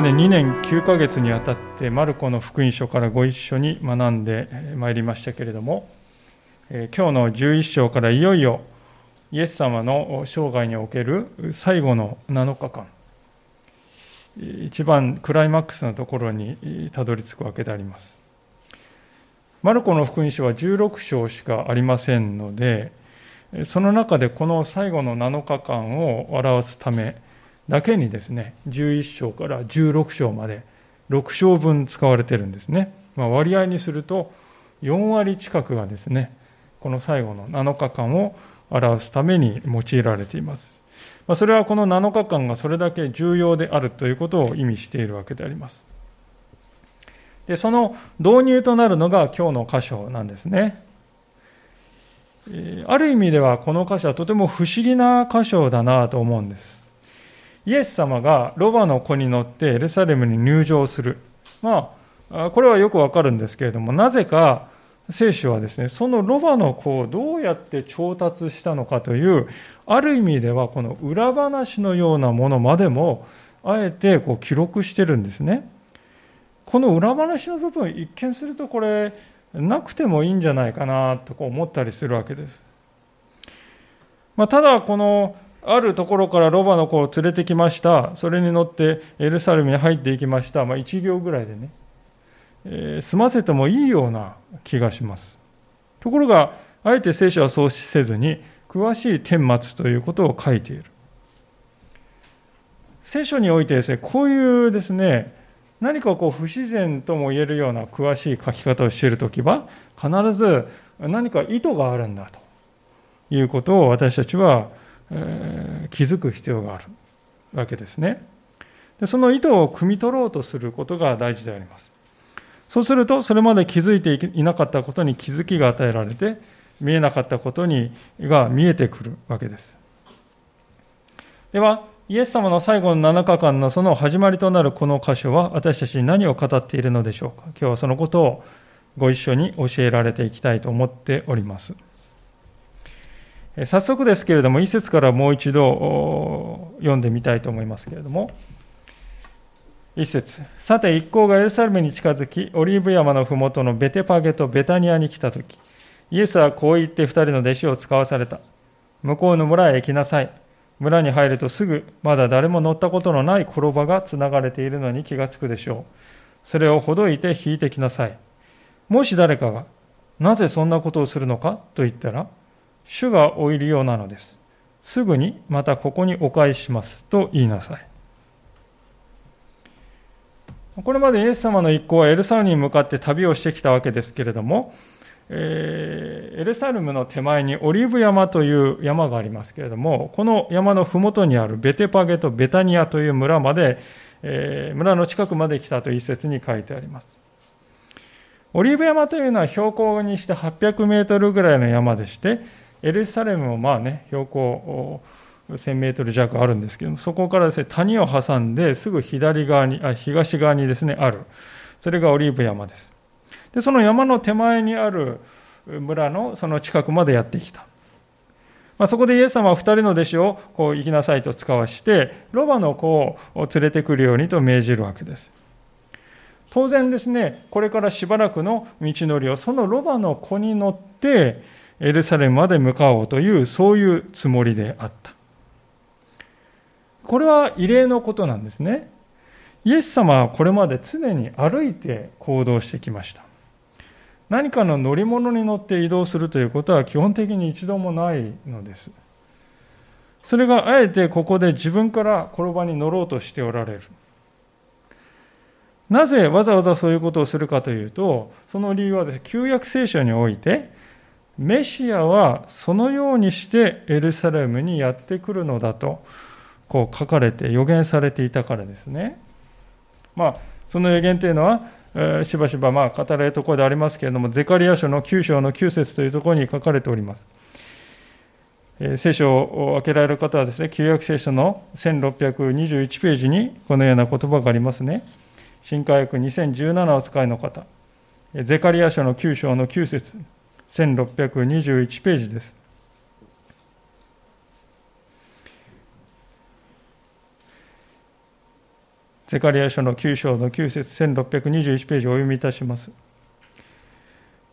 まで2年9ヶ月にわたってマルコの福音書からご一緒に学んでまいりましたけれどもえ今日の11章からいよいよイエス様の生涯における最後の7日間一番クライマックスのところにたどり着くわけであります。マルコの福音書は16章しかありませんのでその中でこの最後の7日間を表すためだけにですね、11章から16章まで6章分使われてるんですね。まあ、割合にすると4割近くがですね、この最後の7日間を表すために用いられています。まあ、それはこの7日間がそれだけ重要であるということを意味しているわけであります。で、その導入となるのが今日の箇所なんですね。ある意味ではこの箇所はとても不思議な箇所だなと思うんです。イエス様がロバの子に乗ってエルサレムに入場する。まあ、これはよくわかるんですけれども、なぜか聖書はですね、そのロバの子をどうやって調達したのかという、ある意味ではこの裏話のようなものまでも、あえてこう記録してるんですね。この裏話の部分、一見するとこれ、なくてもいいんじゃないかなと思ったりするわけです。まあ、ただ、このあるところからロバの子を連れてきました。それに乗ってエルサレムに入っていきました。まあ、1行ぐらいでね、えー、済ませてもいいような気がします。ところが、あえて聖書はそうせずに、詳しい顛末ということを書いている。聖書においてですね、こういうですね、何かこう不自然とも言えるような詳しい書き方をしているときは、必ず何か意図があるんだということを私たちはえー、気づく必要があるわけですね。でその意図を汲み取ろうとすることが大事であります。そうするとそれまで気づいていなかったことに気づきが与えられて見えなかったことにが見えてくるわけです。ではイエス様の最後の7日間のその始まりとなるこの箇所は私たちに何を語っているのでしょうか。今日はそのことをご一緒に教えられていきたいと思っております。早速ですけれども、一節からもう一度読んでみたいと思いますけれども、一節さて、一行がエルサレムに近づき、オリーブ山のふもとのベテパゲとベタニアに来たとき、イエスはこう言って二人の弟子を使わされた。向こうの村へ行きなさい。村に入るとすぐ、まだ誰も乗ったことのない転ばがつながれているのに気がつくでしょう。それをほどいて引いてきなさい。もし誰かが、なぜそんなことをするのかと言ったら、主がおいるようなのです。すぐにまたここにお返ししますと言いなさい。これまでイエス様の一行はエルサレムに向かって旅をしてきたわけですけれども、えー、エルサレムの手前にオリーブ山という山がありますけれども、この山の麓にあるベテパゲとベタニアという村まで、えー、村の近くまで来たと一節に書いてあります。オリーブ山というのは標高にして800メートルぐらいの山でして、エルサレムもまあね、標高1000メートル弱あるんですけども、そこからですね、谷を挟んですぐ左側に、あ東側にですね、ある。それがオリーブ山です。で、その山の手前にある村のその近くまでやってきた。まあ、そこでイエス様は2人の弟子をこう行きなさいと使わして、ロバの子を連れてくるようにと命じるわけです。当然ですね、これからしばらくの道のりをそのロバの子に乗って、エルサレムまで向かおうという、そういうつもりであった。これは異例のことなんですね。イエス様はこれまで常に歩いて行動してきました。何かの乗り物に乗って移動するということは基本的に一度もないのです。それがあえてここで自分から転ばに乗ろうとしておられる。なぜわざわざそういうことをするかというと、その理由はです、旧約聖書において、メシアはそのようにしてエルサレムにやってくるのだとこう書かれて予言されていたからですね。まあ、その予言というのは、え、しばしばまあ語られるところでありますけれども、ゼカリア書の9章の9節というところに書かれております。え、聖書を開けられる方はですね、旧約聖書の1621ページにこのような言葉がありますね。新科学2017を使いの方。ゼカリア書の9章の9節1621ページです。ゼカリア書の9章の9節1621ページをお読みいたします。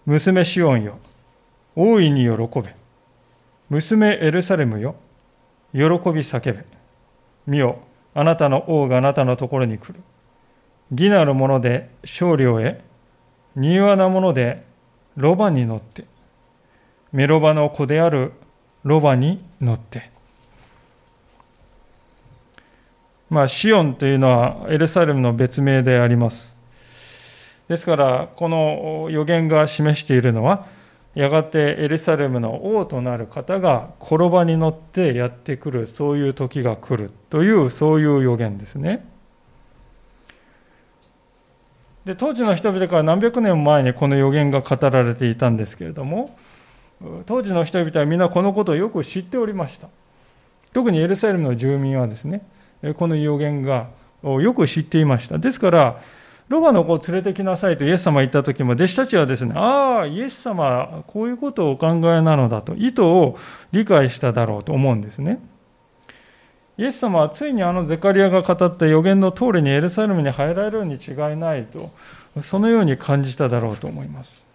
娘シオンよ、大いに喜べ。娘エルサレムよ、喜び叫べ。見よ、あなたの王があなたのところに来る。義なる者で勝利を得、柔和な者でロバに乗って、メロバの子であるロバに乗って。まあ、シオンというのはエルサレムの別名であります。ですから、この予言が示しているのは、やがてエルサレムの王となる方が転ばに乗ってやってくる、そういう時が来るという、そういう予言ですね。で当時の人々から何百年も前にこの予言が語られていたんですけれども、当時の人々はみんなこのことをよく知っておりました。特にエルサレムの住民はですね、この予言がよく知っていました。ですから、ロバの子を連れてきなさいとイエス様が言った時も、弟子たちはですね、ああ、イエス様、こういうことをお考えなのだと、意図を理解しただろうと思うんですね。イエス様はついにあのゼカリアが語った予言の通りにエルサレムに入られるに違いないと、そのように感じただろうと思います。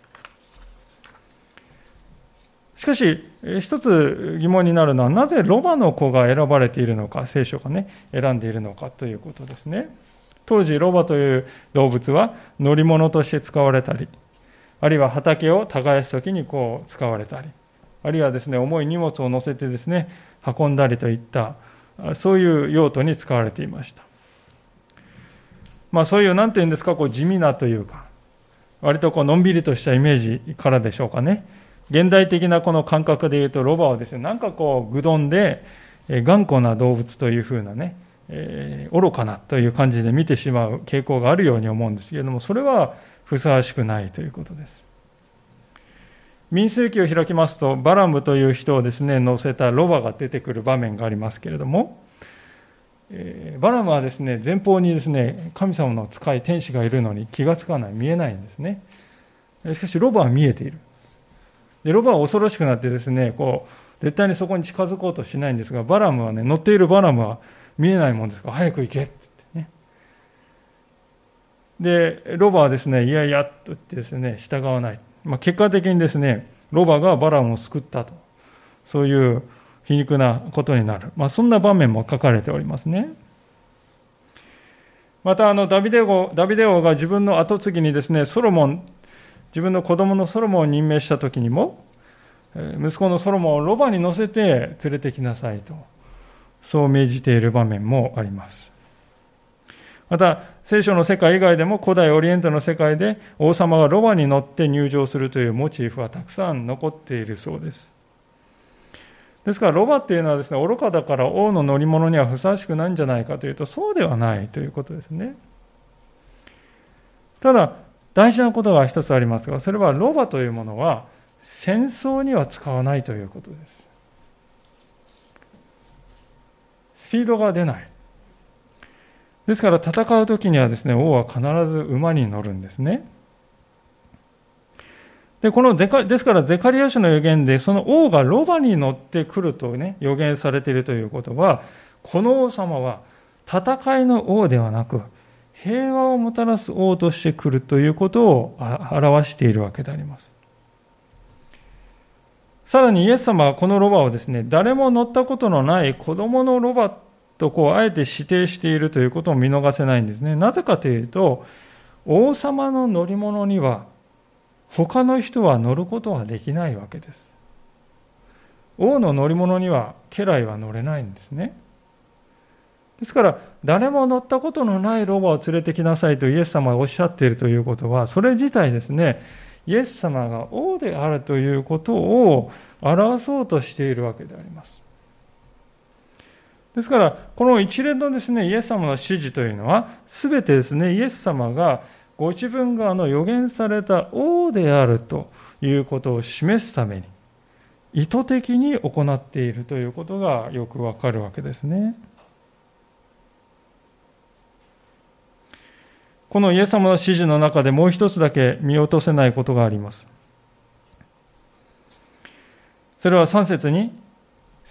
しかし、一つ疑問になるのは、なぜロバの子が選ばれているのか、聖書がね、選んでいるのかということですね。当時、ロバという動物は乗り物として使われたり、あるいは畑を耕すときにこう使われたり、あるいはですね、重い荷物を乗せてですね、運んだりといった、そういう用途に使われていました。まあそういう、なんていうんですか、こう地味なというか、割とこうのんびりとしたイメージからでしょうかね。現代的なこの感覚で言うと、ロバはですね、なんかこう、愚鈍で、頑固な動物というふうなね、えー、愚かなという感じで見てしまう傾向があるように思うんですけれども、それはふさわしくないということです。民数記を開きますと、バラムという人をですね、乗せたロバが出てくる場面がありますけれども、えー、バラムはですね、前方にですね、神様の使い、天使がいるのに気がつかない、見えないんですね。しかし、ロバは見えている。で、ロバは恐ろしくなってですね、こう、絶対にそこに近づこうとしないんですが、バラムはね、乗っているバラムは見えないもんですから、早く行けって言ってね。で、ロバはですね、いやいやと言ってですね、従わない。まあ、結果的にですね、ロバがバラムを救ったと。そういう皮肉なことになる。まあ、そんな場面も書かれておりますね。また、あの、ダビデ王、ダビデ王が自分の跡継ぎにですね、ソロモン、自分の子供のソロモンを任命した時にも、息子のソロモンをロバに乗せて連れてきなさいと、そう命じている場面もあります。また、聖書の世界以外でも古代オリエントの世界で王様がロバに乗って入場するというモチーフはたくさん残っているそうです。ですから、ロバっていうのはですね、愚かだから王の乗り物にはふさわしくないんじゃないかというと、そうではないということですね。ただ、大事なことが一つありますが、それはロバというものは戦争には使わないということです。スピードが出ない。ですから戦う時にはですね、王は必ず馬に乗るんですね。で、このゼカ、ですからゼカリア書の予言で、その王がロバに乗ってくるとね、予言されているということは、この王様は戦いの王ではなく、平和をもたらす王として来るということを表しているわけであります。さらにイエス様はこのロバをですね、誰も乗ったことのない子供のロバとこうあえて指定しているということを見逃せないんですね。なぜかというと、王様の乗り物には他の人は乗ることはできないわけです。王の乗り物には家来は乗れないんですね。ですから、誰も乗ったことのないロバを連れてきなさいとイエス様がおっしゃっているということは、それ自体ですね、イエス様が王であるということを表そうとしているわけであります。ですから、この一連のですね、イエス様の指示というのは、すべてですね、イエス様がご自分があの予言された王であるということを示すために、意図的に行っているということがよくわかるわけですね。このイエス様の指示の中でもう一つだけ見落とせないことがあります。それは3節に、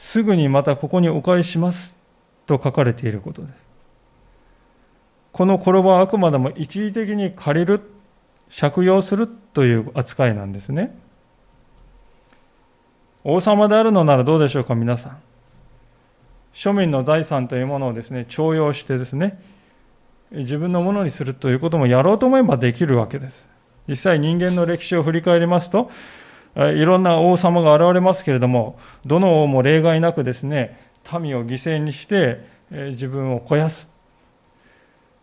すぐにまたここにお返しますと書かれていることです。この転ばはあくまでも一時的に借りる、借用するという扱いなんですね。王様であるのならどうでしょうか、皆さん。庶民の財産というものをですね、徴用してですね、自分のものにするということもやろうと思えばできるわけです。実際人間の歴史を振り返りますと、いろんな王様が現れますけれども、どの王も例外なくですね、民を犠牲にして自分を肥やす、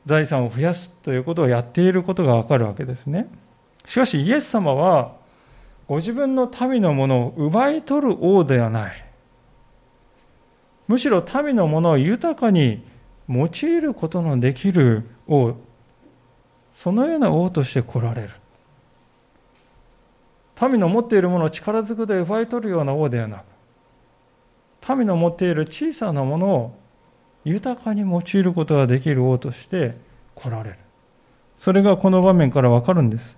財産を増やすということをやっていることがわかるわけですね。しかしイエス様は、ご自分の民のものを奪い取る王ではない。むしろ民のものを豊かに用いることのできる王、そのような王として来られる。民の持っているものを力ずくで奪い取るような王ではなく、民の持っている小さなものを豊かに用いることができる王として来られる。それがこの場面からわかるんです。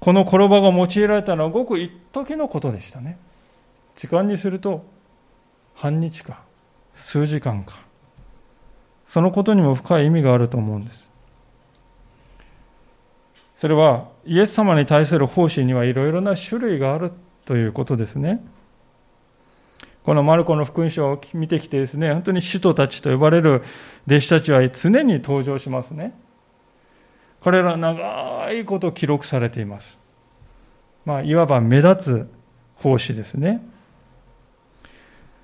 この転ばが用いられたのはごく一時のことでしたね。時間にすると半日か数時間か。そのことにも深い意味があると思うんです。それはイエス様に対する奉仕にはいろいろな種類があるということですね。このマルコの福音書を見てきてですね、本当に使徒たちと呼ばれる弟子たちは常に登場しますね。彼らは長いこと記録されています。まあ、いわば目立つ奉仕ですね。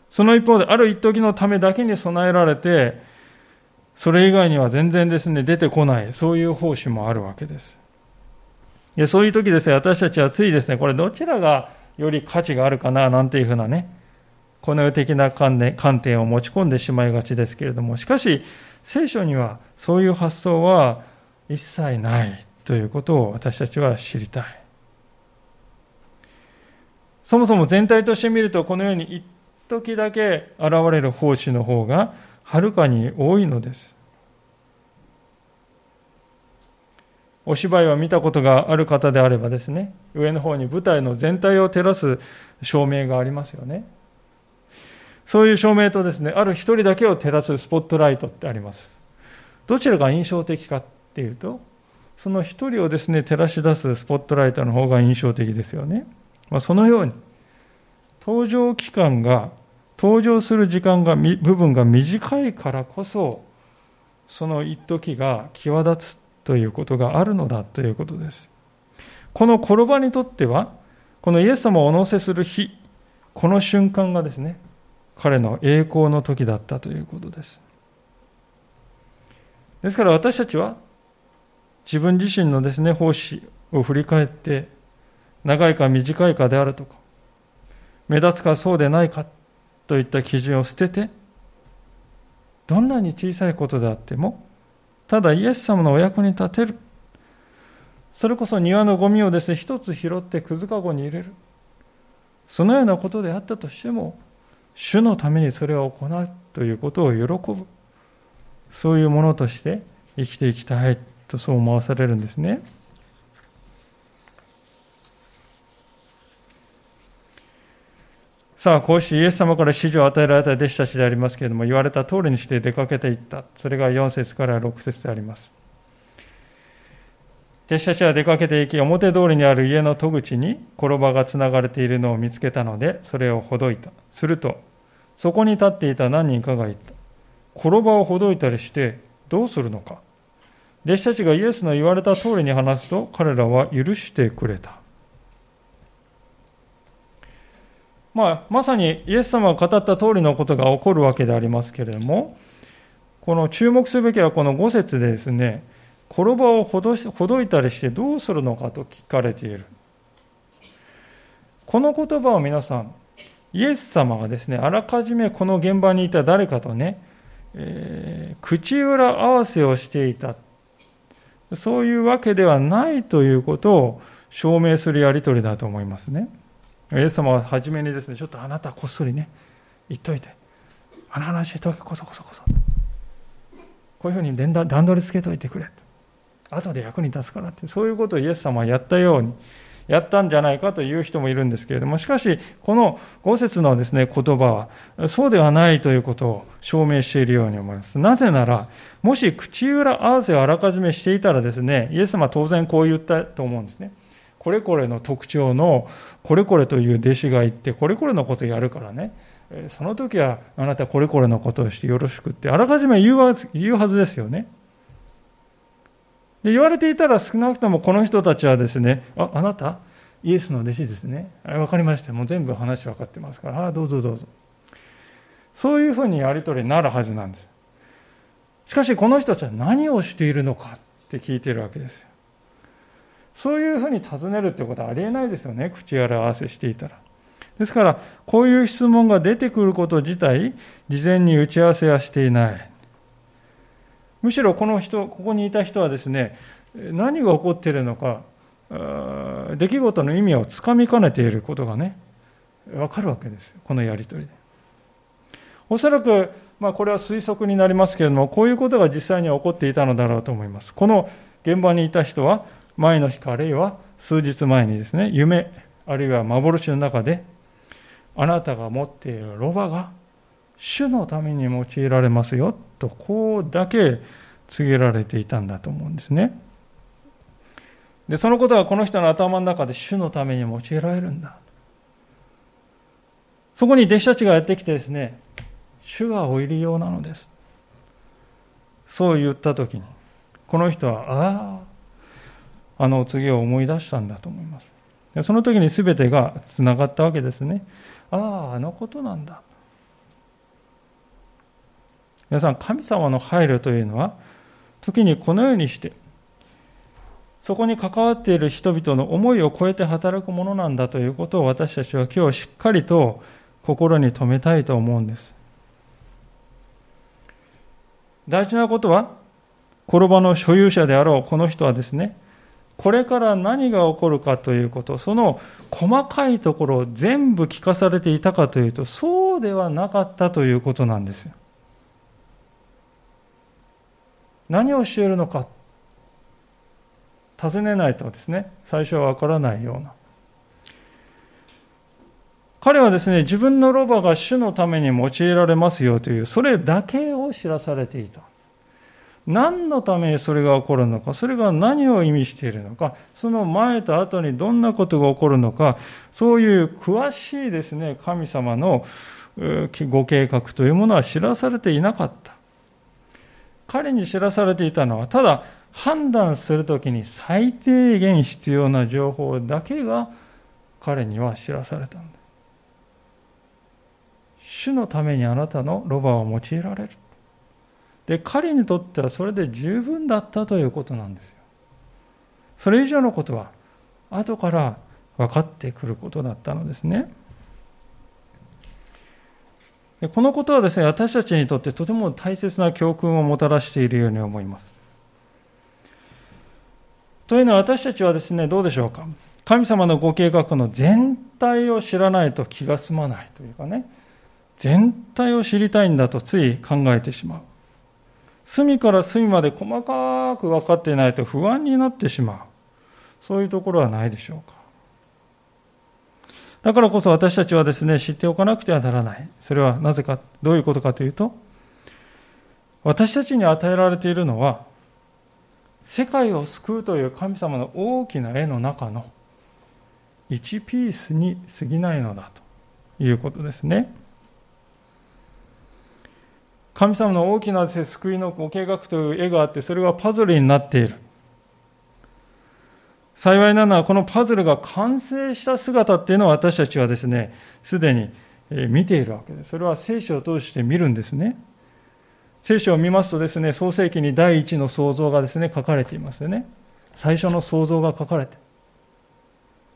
その一方で、ある一時のためだけに備えられて、それ以外には全然ですね、出てこない、そういう奉仕もあるわけです。でそういう時ですね、私たちはついですね、これどちらがより価値があるかな、なんていうふうなね、この世的な観点を持ち込んでしまいがちですけれども、しかし、聖書にはそういう発想は一切ないということを私たちは知りたい。そもそも全体として見ると、このように一時だけ現れる奉仕の方がはるかに多いのです。お芝居を見たことがある方であればですね、上の方に舞台の全体を照らす照明がありますよね。そういう照明とですね、ある一人だけを照らすスポットライトってあります。どちらが印象的かっていうと、その一人をですね、照らし出すスポットライトの方が印象的ですよね。まあ、そのように、登場期間が、登場する時間が、部分が短いからこそ、その一時が際立つということがあるのだということです。この転ばにとっては、このイエス様をお乗せする日、この瞬間がですね、彼の栄光の時だったということです。ですから私たちは、自分自身のですね、奉仕を振り返って、長いか短いかであるとか、目立つかそうでないかといった基準を捨てて、どんなに小さいことであっても、ただイエス様のお役に立てる。それこそ庭のゴミをですね、一つ拾ってくずかごに入れる。そのようなことであったとしても、主のためにそれを行うということを喜ぶ。そういうものとして生きていきたいとそう思わされるんですね。さあ、こうしてイエス様から指示を与えられた弟子たちでありますけれども、言われた通りにして出かけていった。それが4節から6節であります。弟子たちは出かけていき、表通りにある家の戸口に転ばがつながれているのを見つけたので、それをほどいた。すると、そこに立っていた何人かが言った。転ばをほどいたりしてどうするのか。弟子たちがイエスの言われた通りに話すと、彼らは許してくれた。まあ、まさにイエス様が語った通りのことが起こるわけでありますけれども、この注目すべきはこの5節でですね、転ばをほどほどいたりしてどうするのかと聞かれている。この言葉を皆さん、イエス様がですね、あらかじめこの現場にいた誰かとね、えー、口裏合わせをしていた。そういうわけではないということを証明するやり取りだと思いますね。イエス様は初めにですね、ちょっとあなたこっそりね、言っといて、あの話しとけ、こそこそこそ。こういうふうに段取りつけといてくれと。後で役に立つからって、そういうことをイエス様はやったように、やったんじゃないかという人もいるんですけれども、しかし、この5節のですね、言葉は、そうではないということを証明しているように思います。なぜなら、もし口裏合わせをあらかじめしていたらですね、イエス様は当然こう言ったと思うんですね。これこれの特徴の、これこれという弟子がいて、これこれのことやるからね、その時はあなたこれこれのことをしてよろしくって、あらかじめ言うは言うはずですよね。で言われていたら少なくともこの人たちはですね、あ、あなた？イエスの弟子ですね。わかりました。もう全部話分かってますから、あどうぞどうぞ。そういうふうにやり取りになるはずなんです。しかしこの人たちは何をしているのかって聞いてるわけです。そういうふうに尋ねるってことはありえないですよね。口裏合わせしていたら。ですから、こういう質問が出てくること自体、事前に打ち合わせはしていない。むしろこの人、ここにいた人はですね、何が起こっているのか、出来事の意味をつかみかねていることがね、わかるわけですこのやりとりで。おそらく、まあ、これは推測になりますけれども、こういうことが実際に起こっていたのだろうと思います。この現場にいた人は、前の日かあるいは数日前にですね、夢、あるいは幻の中で、あなたが持っているロバが主のために用いられますよとこうだけ告げられていたんだと思うんですね。で、そのことがこの人の頭の中で主のために用いられるんだ。そこに弟子たちがやってきてですね、主がお入り用なのです。そう言ったときに、この人は、ああ、あのお告げを思い出したんだと思います。その時に全てがつながったわけですね。ああ、あのことなんだ。皆さん、神様の配慮というのは、時にこのようにして、そこに関わっている人々の思いを超えて働くものなんだということを私たちは今日しっかりと心に留めたいと思うんです。大事なことは、転ばの所有者であろうこの人はですね、これから何が起こるかということ、その細かいところを全部聞かされていたかというと、そうではなかったということなんですよ。何をしているのか尋ねないとですね。最初は分からないような。彼はですね自分のロバが主のために用いられますよというそれだけを知らされていた。何のためにそれが起こるのかそれが何を意味しているのかその前と後にどんなことが起こるのかそういう詳しいですね神様のご計画というものは知らされていなかった彼に知らされていたのは、ただ判断するときに最低限必要な情報だけが彼には知らされたんです。主のためにあなたのロバを用いられる。で、彼にとってはそれで十分だったということなんですよ。それ以上のことは後から分かってくることだったのですねで。このことはですね、私たちにとってとても大切な教訓をもたらしているように思います。というのは私たちはですね、どうでしょうか。神様のご計画の全体を知らないと気が済まないというかね、全体を知りたいんだとつい考えてしまう。隅から隅まで細かく分かっていないと不安になってしまう。そういうところはないでしょうか。だからこそ私たちはですね、知っておかなくてはならない。それはなぜか、どういうことかというと、私たちに与えられているのは、世界を救うという神様の大きな絵の中の1ピースに過ぎないのだということですね。神様の大きな救いのご計画という絵があって、それがパズルになっている。幸いなのは、このパズルが完成した姿っていうのを私たちはですね、すでに見ているわけです。それは聖書を通して見るんですね。聖書を見ますとですね、創世記に第一の創造がですね、書かれていますよね。最初の創造が書かれて。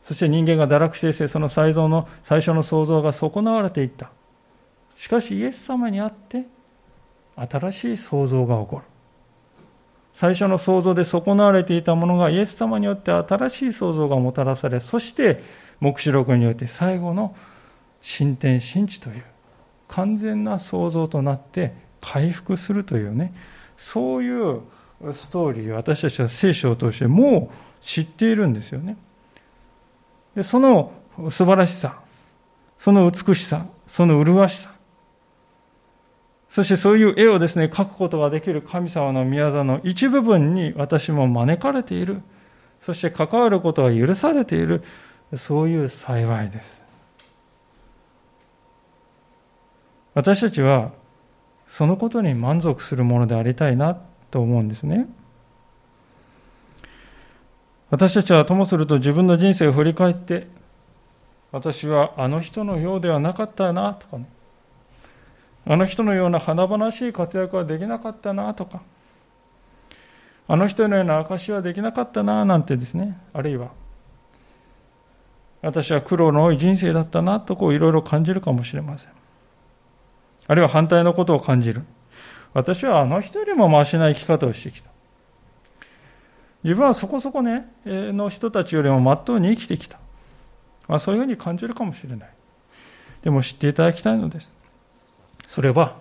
そして人間が堕落していその最の最初の創造が損なわれていった。しかしイエス様にあって、新しい創造が起こる。最初の創造で損なわれていたものがイエス様によって新しい創造がもたらされ、そして黙示録によって最後の新天新地という完全な創造となって回復するというね、そういうストーリーを私たちは聖書を通してもう知っているんですよね。でその素晴らしさ、その美しさ、その麗しさ、そしてそういう絵をですね、描くことができる神様の宮座の一部分に私も招かれている。そして関わることが許されている。そういう幸いです。私たちはそのことに満足するものでありたいなと思うんですね。私たちはともすると自分の人生を振り返って、私はあの人のようではなかったなとかね、あの人のような華々しい活躍はできなかったなとか、あの人のような証はできなかったななんてですね、あるいは、私は苦労の多い人生だったなとこういろいろ感じるかもしれません。あるいは反対のことを感じる。私はあの人よりもましな生き方をしてきた。自分はそこそこね、の人たちよりもまっとうに生きてきた。まあ、そういうふうに感じるかもしれない。でも知っていただきたいのです。それは、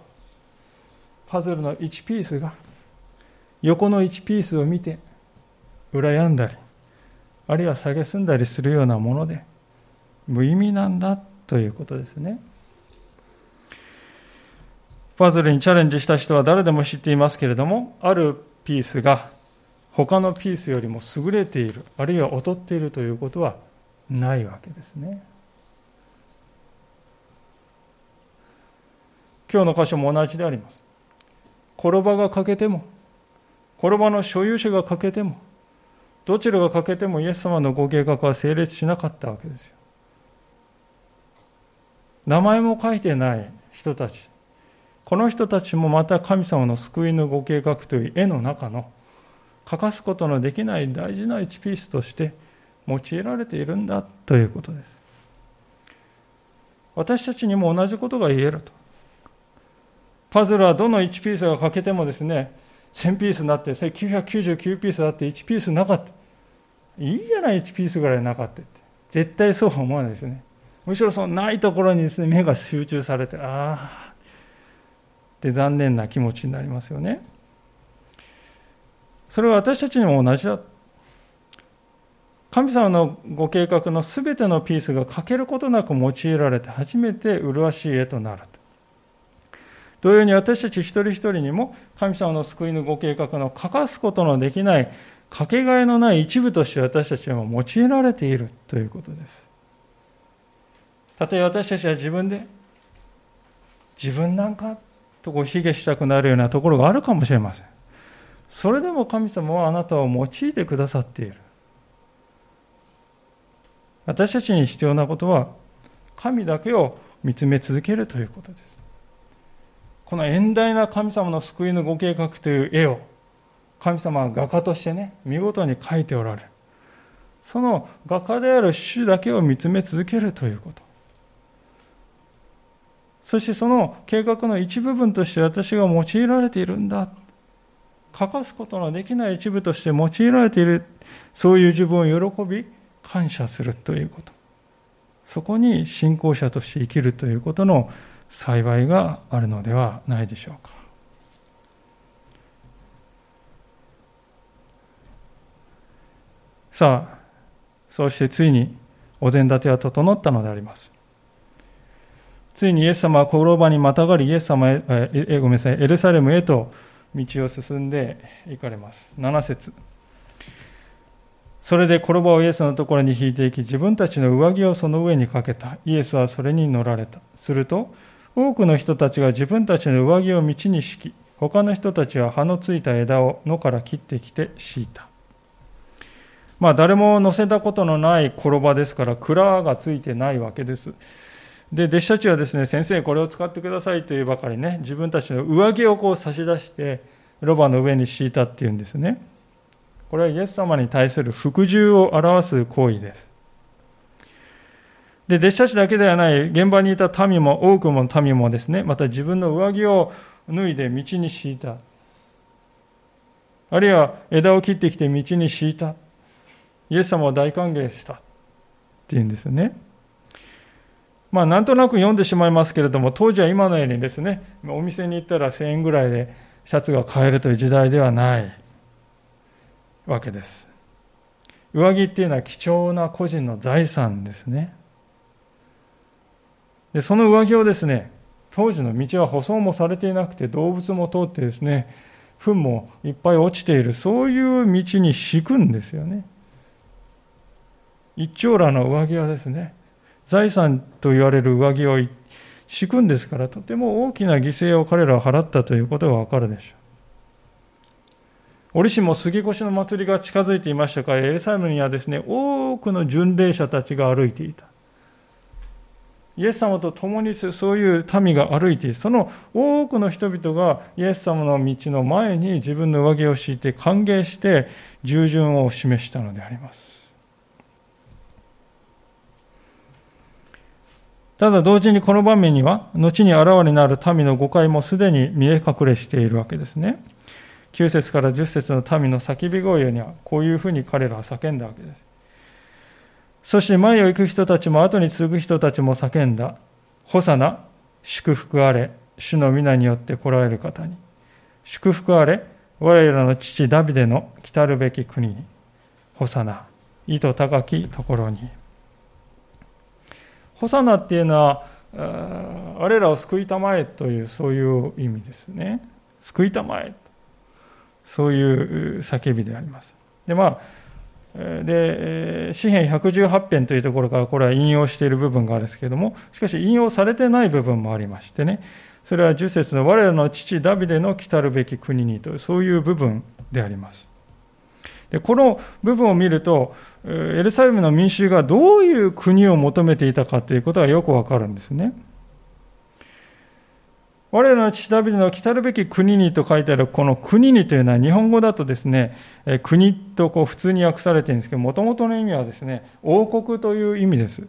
パズルの1ピースが、横の1ピースを見て、羨んだり、あるいは蔑んだりするようなもので、無意味なんだということですね。パズルにチャレンジした人は誰でも知っていますけれども、あるピースが他のピースよりも優れている、あるいは劣っているということはないわけですね。今日の箇所も同じであります。転ばが欠けても、転ばの所有者が欠けても、どちらが欠けてもイエス様のご計画は成立しなかったわけですよ。名前も書いてない人たち、この人たちもまた神様の救いのご計画という絵の中の欠かすことのできない大事な1ピースとして用いられているんだということです。私たちにも同じことが言えると。パズルはどの1ピースが欠けてもですね、1000ピースになって、999ピースだって1ピースなかった。いいじゃない、1ピースぐらいなかったって。絶対そうは思わないですね。むしろそのないところにですね、目が集中されて、ああ、って残念な気持ちになりますよね。それは私たちにも同じだ。神様のご計画のすべてのピースが欠けることなく用いられて初めて麗しい絵となると。同様に私たち一人一人にも神様の救いのご計画の欠かすことのできないかけがえのない一部として私たちは用いられているということです。たとえ私たちは自分で自分なんかとこう卑下したくなるようなところがあるかもしれません。それでも神様はあなたを用いてくださっている。私たちに必要なことは、神だけを見つめ続けるということです。この遠大な神様の救いのご計画という絵を、神様は画家としてね、見事に描いておられる。その画家である主だけを見つめ続けるということ。そしてその計画の一部分として私が用いられているんだ。欠かすことのできない一部として用いられている、そういう自分を喜び、感謝するということ。そこに信仰者として生きるということの幸いがあるのではないでしょうか。さあ、そうしてついにお膳立ては整ったのであります。ついにイエス様は転ばにまたがりイエス様へ、えごめんなさい、エルサレムへと道を進んで行かれます。7節それで転ばをイエスのところに引いていき、自分たちの上着をその上にかけた。イエスはそれに乗られた。すると、多くの人たちが自分たちの上着を道に敷き、他の人たちは葉のついた枝を野から切ってきて敷いた。まあ、誰も乗せたことのない転ばですから、蔵がついてないわけです。で、弟子たちはですね、先生これを使ってくださいというばかりね、自分たちの上着をこう差し出して、ロバの上に敷いたっていうんですね。これはイエス様に対する服従を表す行為です。で、弟子たちだけではない、現場にいた民も、多くの民もですね、また自分の上着を脱いで道に敷いた。あるいは枝を切ってきて道に敷いた。イエス様を大歓迎した。っていうんですね。まあ、なんとなく読んでしまいますけれども、当時は今のようにですね、お店に行ったら1000円ぐらいでシャツが買えるという時代ではないわけです。上着っていうのは貴重な個人の財産ですね。で、その上着をですね、当時の道は舗装もされていなくて動物も通ってですね、糞もいっぱい落ちている、そういう道に敷くんですよね。一丁羅の上着はですね、財産と言われる上着を敷くんですから、とても大きな犠牲を彼らは払ったということがわかるでしょう。折しも杉越の祭りが近づいていましたから、エルサレムにはですね、多くの巡礼者たちが歩いていた。イエス様と共にそういう民が歩いている。その多くの人々がイエス様の道の前に自分の上着を敷いて歓迎して従順を示したのであります。ただ同時にこの場面には、後に現れになる民の誤解もすでに見え隠れしているわけですね。9節から10節の民の叫び声には、こういうふうに彼らは叫んだわけです。そして前を行く人たちも後に継ぐ人たちも叫んだ。ホサナ、祝福あれ、主の皆によって来られる方に。祝福あれ、我らの父ダビデの来たるべき国に。ホサナ、意図高きところに。ホサナっていうのは、あれらを救いたまえという、そういう意味ですね。救いたまえ。そういう叫びであります。で、まあ、で、詩篇118編というところからこれは引用している部分があるんですけれども、しかし引用されてない部分もありましてね、それは10節の我らの父ダビデの来たるべき国にという、そういう部分であります。でこの部分を見ると、エルサレムの民衆がどういう国を求めていたかということがよくわかるんですね。我らの父ダビデの来たるべき国にと書いてあるこの国にというのは日本語だとですね、国とこう普通に訳されているんですけど、もともとの意味はですね、王国という意味です。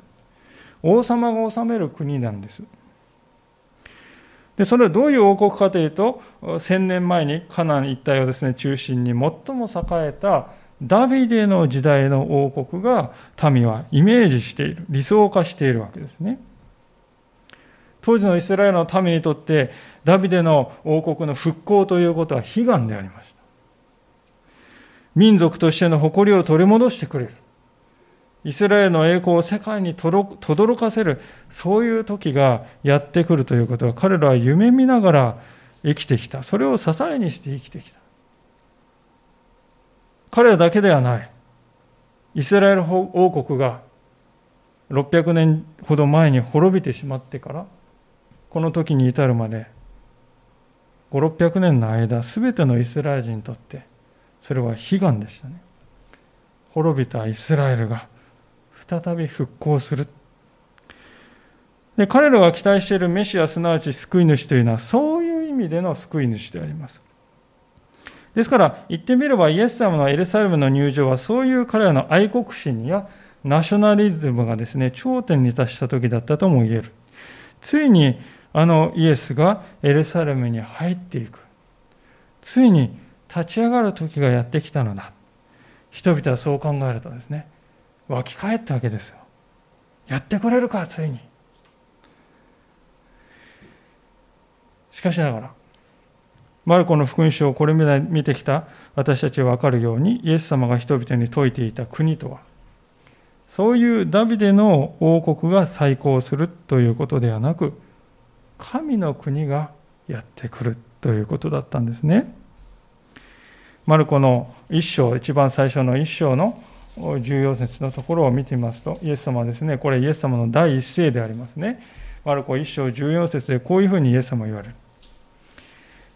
王様が治める国なんです。で、それはどういう王国かというと、千年前にカナン一帯をですね、中心に最も栄えたダビデの時代の王国が民はイメージしている、理想化しているわけですね。当時のイスラエルの民にとってダビデの王国の復興ということは悲願でありました。民族としての誇りを取り戻してくれる。イスラエルの栄光を世界に轟かせる、そういう時がやってくるということは彼らは夢見ながら生きてきた。それを支えにして生きてきた。彼らだけではない。イスラエル王国が600年ほど前に滅びてしまってから、この時に至るまで、5、600年の間、すべてのイスラエル人にとって、それは悲願でしたね。滅びたイスラエルが再び復興する。で彼らが期待しているメシア、すなわち救い主というのは、そういう意味での救い主であります。ですから、言ってみれば、イエス様のエルサレムの入場は、そういう彼らの愛国心やナショナリズムがですね、頂点に達した時だったとも言える。ついに、あのイエスがエルサレムに入っていく。ついに立ち上がる時がやってきたのだ。人々はそう考えるとですね、湧き返ったわけですよ。やってくれるか、ついに。しかしながら、マルコの福音書をこれまで見てきた私たちは分かるように、イエス様が人々に説いていた国とは、そういうダビデの王国が再興するということではなく、神の国がやってくるということだったんですね。マルコの一章、一番最初の一章の重要説のところを見てみますと、イエス様はですね、これイエス様の第一声でありますね。マルコ一章重要節でこういうふうにイエス様は言われる。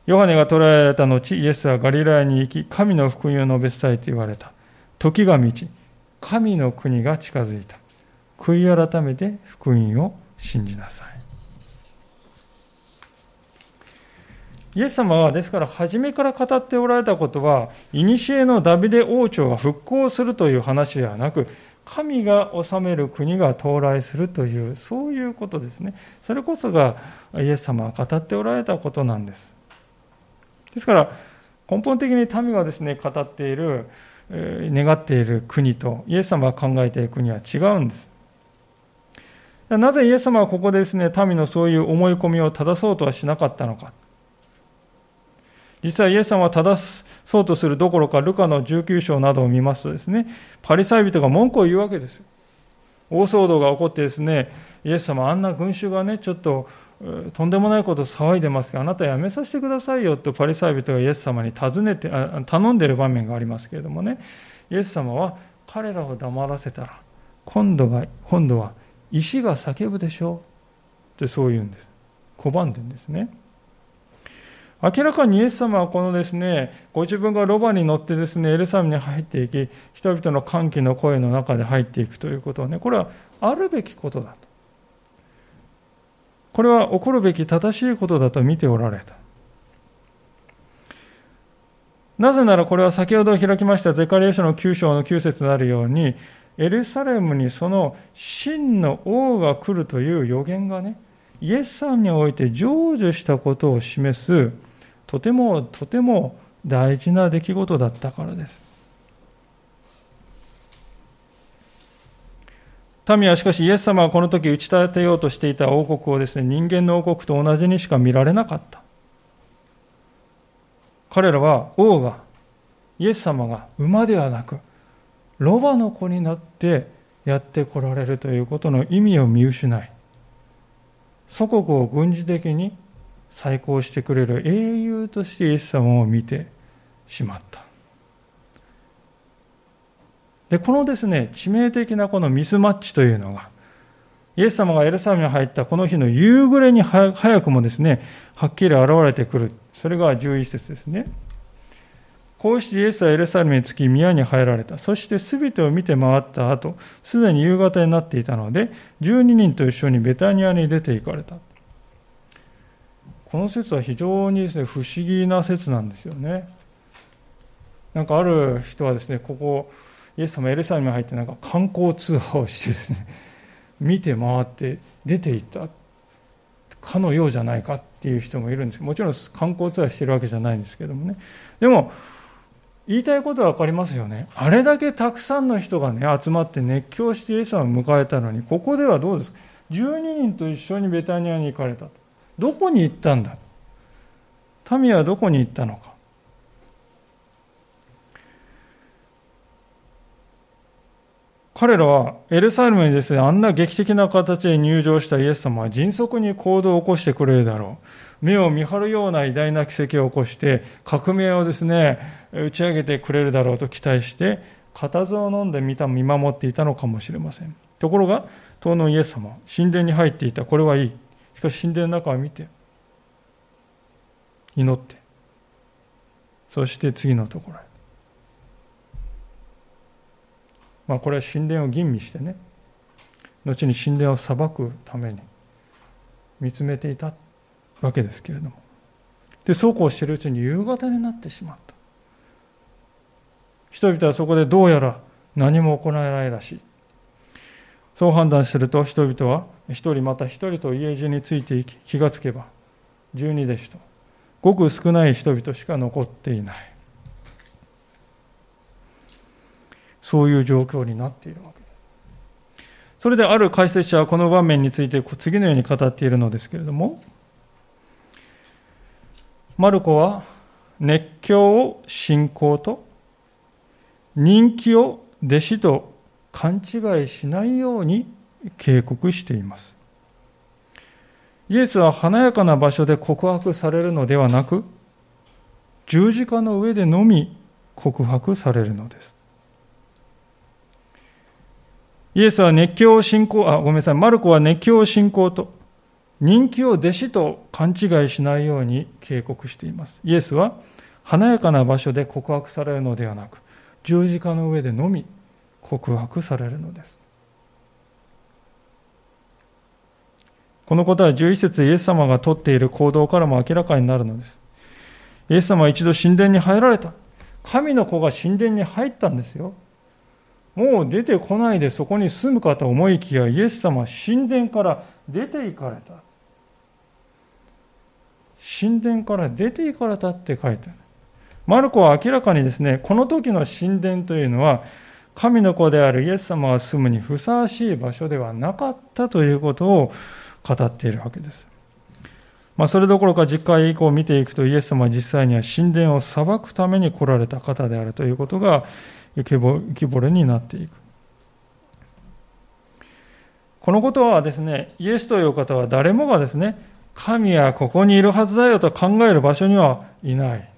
ヨハネが捕らえられた後、イエスはガリラヤに行き、神の福音を述べ伝えと言われた。時が満ち、神の国が近づいた。悔い改めて福音を信じなさい。イエス様はですから初めから語っておられたことは、古のダビデ王朝が復興するという話ではなく、神が治める国が到来するという、そういうことですね。それこそがイエス様が語っておられたことなんです。ですから、根本的に民がですね、語っている、願っている国とイエス様が考えている国は違うんです。なぜイエス様はここでですね、民のそういう思い込みを正そうとはしなかったのか。実際イエス様は正そうとするどころか、ルカの19章などを見ますとですね、パリサイ人が文句を言うわけです。大騒動が起こってですね、イエス様、あんな群衆がね、ちょっととんでもないこと騒いでますが、あなたやめさせてくださいよとパリサイ人がイエス様に尋ねて頼んでいる場面がありますけれどもね、イエス様は彼らを黙らせたら、今度が今度は石が叫ぶでしょうってそう言うんです。拒んでんですね。明らかにイエス様はこのですね、ご自分がロバに乗ってですね、エルサレムに入っていき、人々の歓喜の声の中で入っていくということはね、これはあるべきことだと。これは起こるべき正しいことだと見ておられた。なぜならこれは先ほど開きましたゼカリア書の9章の9節になるように、エルサレムにその真の王が来るという予言がね、イエスさんにおいて成就したことを示す、とてもとても大事な出来事だったからです。民はしかしイエス様はこの時打ち立てようとしていた王国をですね、人間の王国と同じにしか見られなかった。彼らは王が、イエス様が馬ではなく、ロバの子になってやってこられるということの意味を見失い、祖国を軍事的に再興してくれる英雄としてイエス様を見てしまった。で、このですね、致命的なこのミスマッチというのが、イエス様がエルサレムに入ったこの日の夕暮れに早くもですね、はっきり現れてくる。それが11節ですね。こうしてイエスはエルサレムに着き宮に入られた。そして全てを見て回った後、すでに夕方になっていたので、12人と一緒にベタニアに出て行かれた。この説は非常にですね、不思議な説なんですよね。なんかある人はですね、ここ、イエス様エルサレムに入ってなんか観光ツアーをしてですね、見て回って出ていったかのようじゃないかっていう人もいるんですもちろん観光ツアーしてるわけじゃないんですけどもね。でも、言いたいことは分かりますよね。あれだけたくさんの人がね、集まって熱狂してイエス様を迎えたのに、ここではどうですか ?12 人と一緒にベタニアに行かれたと。どこに行ったんだ？民はどこに行ったのか？彼らはエルサレムにですね、あんな劇的な形で入場したイエス様は迅速に行動を起こしてくれるだろう。目を見張るような偉大な奇跡を起こして、革命をですね、打ち上げてくれるだろうと期待して、固唾を飲んで見た、見守っていたのかもしれません。ところが、当のイエス様、神殿に入っていた。これはいい。か神殿の中を見て、祈って、そして次のところへ。まあ、これは神殿を吟味してね後に神殿を裁くために見つめていたわけですけれども。でそうこうしているうちに夕方になってしまった。人々はそこでどうやら何も行えないらしい。そう判断すると人々は一人また一人と家路についていき気がつけば十二弟子とごく少ない人々しか残っていないそういう状況になっているわけです。それである解説者はこの場面について次のように語っているのですけれども、マルコは熱狂を信仰と人気を弟子と勘違いしないように警告しています。イエスは華やかな場所で告白されるのではなく、十字架の上でのみ告白されるのです。イエスは熱狂を信仰、あ、ごめんなさい、マルコは熱狂を信仰と、人気を弟子と勘違いしないように警告しています。イエスは華やかな場所で告白されるのではなく、十字架の上でのみ告白されるのです。このことは11節イエス様がとっている行動からも明らかになるのです。イエス様は一度神殿に入られた。神の子が神殿に入ったんですよ。もう出てこないでそこに住むかと思いきや、イエス様は神殿から出て行かれた。神殿から出て行かれたって書いてある。マルコは明らかにですね、この時の神殿というのは、神の子であるイエス様が住むにふさわしい場所ではなかったということを語っているわけです。まあ、それどころか実会以降見ていくとイエス様は実際には神殿を裁くために来られた方であるということが浮き彫れになっていく。このことはですね、イエスという方は誰もがですね、神はここにいるはずだよと考える場所にはいない。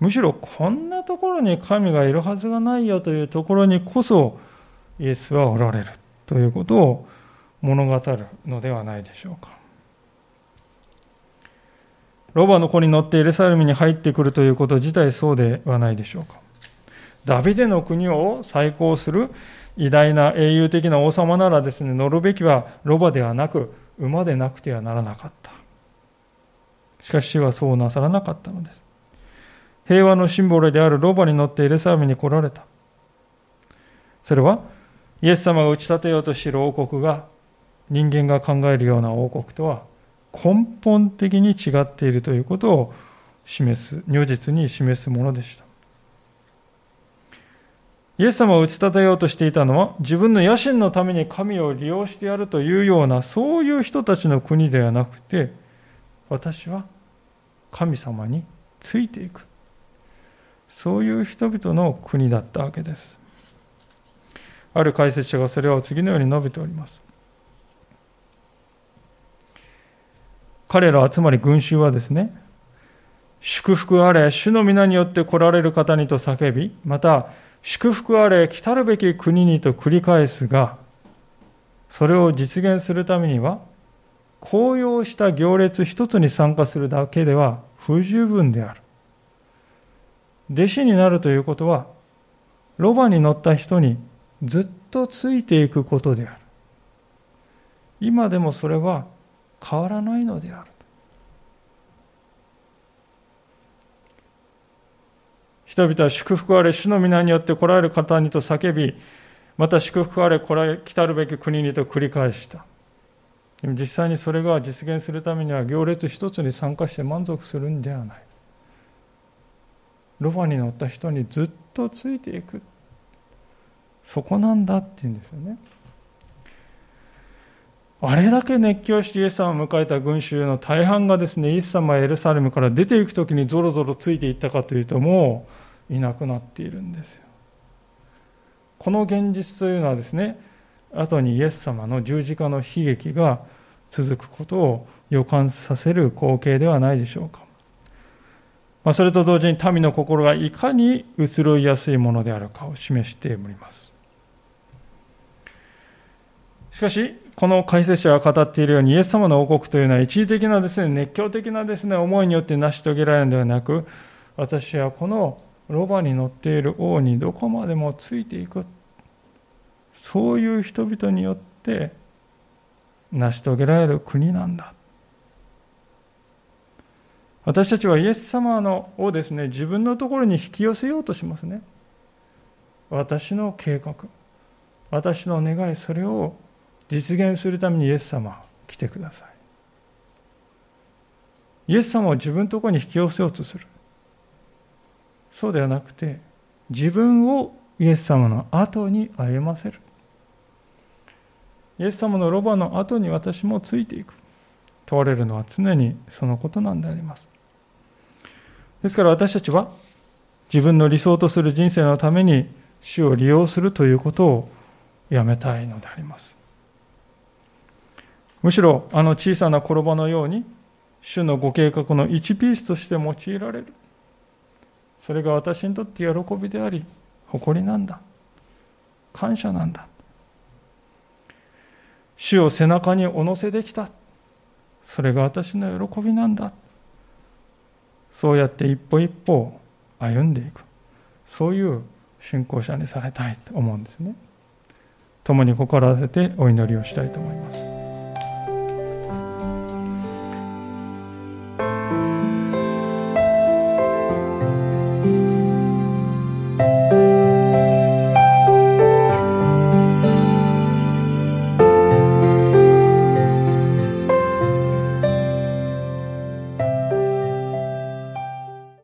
むしろこんなところに神がいるはずがないよというところにこそイエスはおられるということを物語るのではないでしょうか。ロバの子に乗ってエルサレムに入ってくるということ自体そうではないでしょうか。ダビデの国を再興する偉大な英雄的な王様ならですね、乗るべきはロバではなく、馬でなくてはならなかった。しかし主はそうなさらなかったのです。平和のシンボルであるロバに乗ってエルサレムに来られた。それは、イエス様が打ち立てようとしてる王国が、人間が考えるような王国とは根本的に違っているということを示す、如実に示すものでした。イエス様を打ち立てようとしていたのは、自分の野心のために神を利用してやるというような、そういう人たちの国ではなくて、私は神様についていく。そういう人々の国だったわけです。ある解説者がそれを次のように述べております。彼らはつまり群衆はですね、祝福あれ、主の皆によって来られる方にと叫び、また、祝福あれ、来たるべき国にと繰り返すが、それを実現するためには、公用した行列一つに参加するだけでは不十分である。弟子になるということは、ロバに乗った人にずっとついていくことである。今でもそれは変わらないのである。人々は祝福あれ、主の皆によって来られる方にと叫び、また祝福あれ、来られ、来たるべき国にと繰り返した。でも実際にそれが実現するためには行列一つに参加して満足するんではない。ロバに乗った人にずっとついていく。そこなんだって言うんですよね。あれだけ熱狂してイエス様を迎えた群衆の大半がですね、イエス様はエルサレムから出ていくときにぞろぞろついていったかというと、もういなくなっているんですよ。この現実というのはですね、後にイエス様の十字架の悲劇が続くことを予感させる光景ではないでしょうか。まあ、それと同時に民の心がいかに移ろいやすいものであるかを示しております。しかし、この解説者が語っているように、イエス様の王国というのは一時的なですね、熱狂的なですね、思いによって成し遂げられるのではなく、私はこのロバに乗っている王にどこまでもついていくそういう人々によって成し遂げられる国なんだ。私たちはイエス様のをですね自分のところに引き寄せようとしますね。私の計画私の願いそれを実現するためにイエス様来てくださいイエス様を自分のところに引き寄せようとするそうではなくて、自分をイエス様の後に歩ませる。イエス様のロバの後に私もついていく。問われるのは常にそのことなんであります。ですから私たちは自分の理想とする人生のために主を利用するということをやめたいのであります。むしろあの小さな転ばのように主のご計画の1ピースとして用いられる。それが私にとって喜びであり誇りなんだ。感謝なんだ。主を背中にお乗せできた。それが私の喜びなんだ。そうやって一歩一歩歩んでいく。そういう信仰者にされたいと思うんですね。共に心合わせてお祈りをしたいと思います。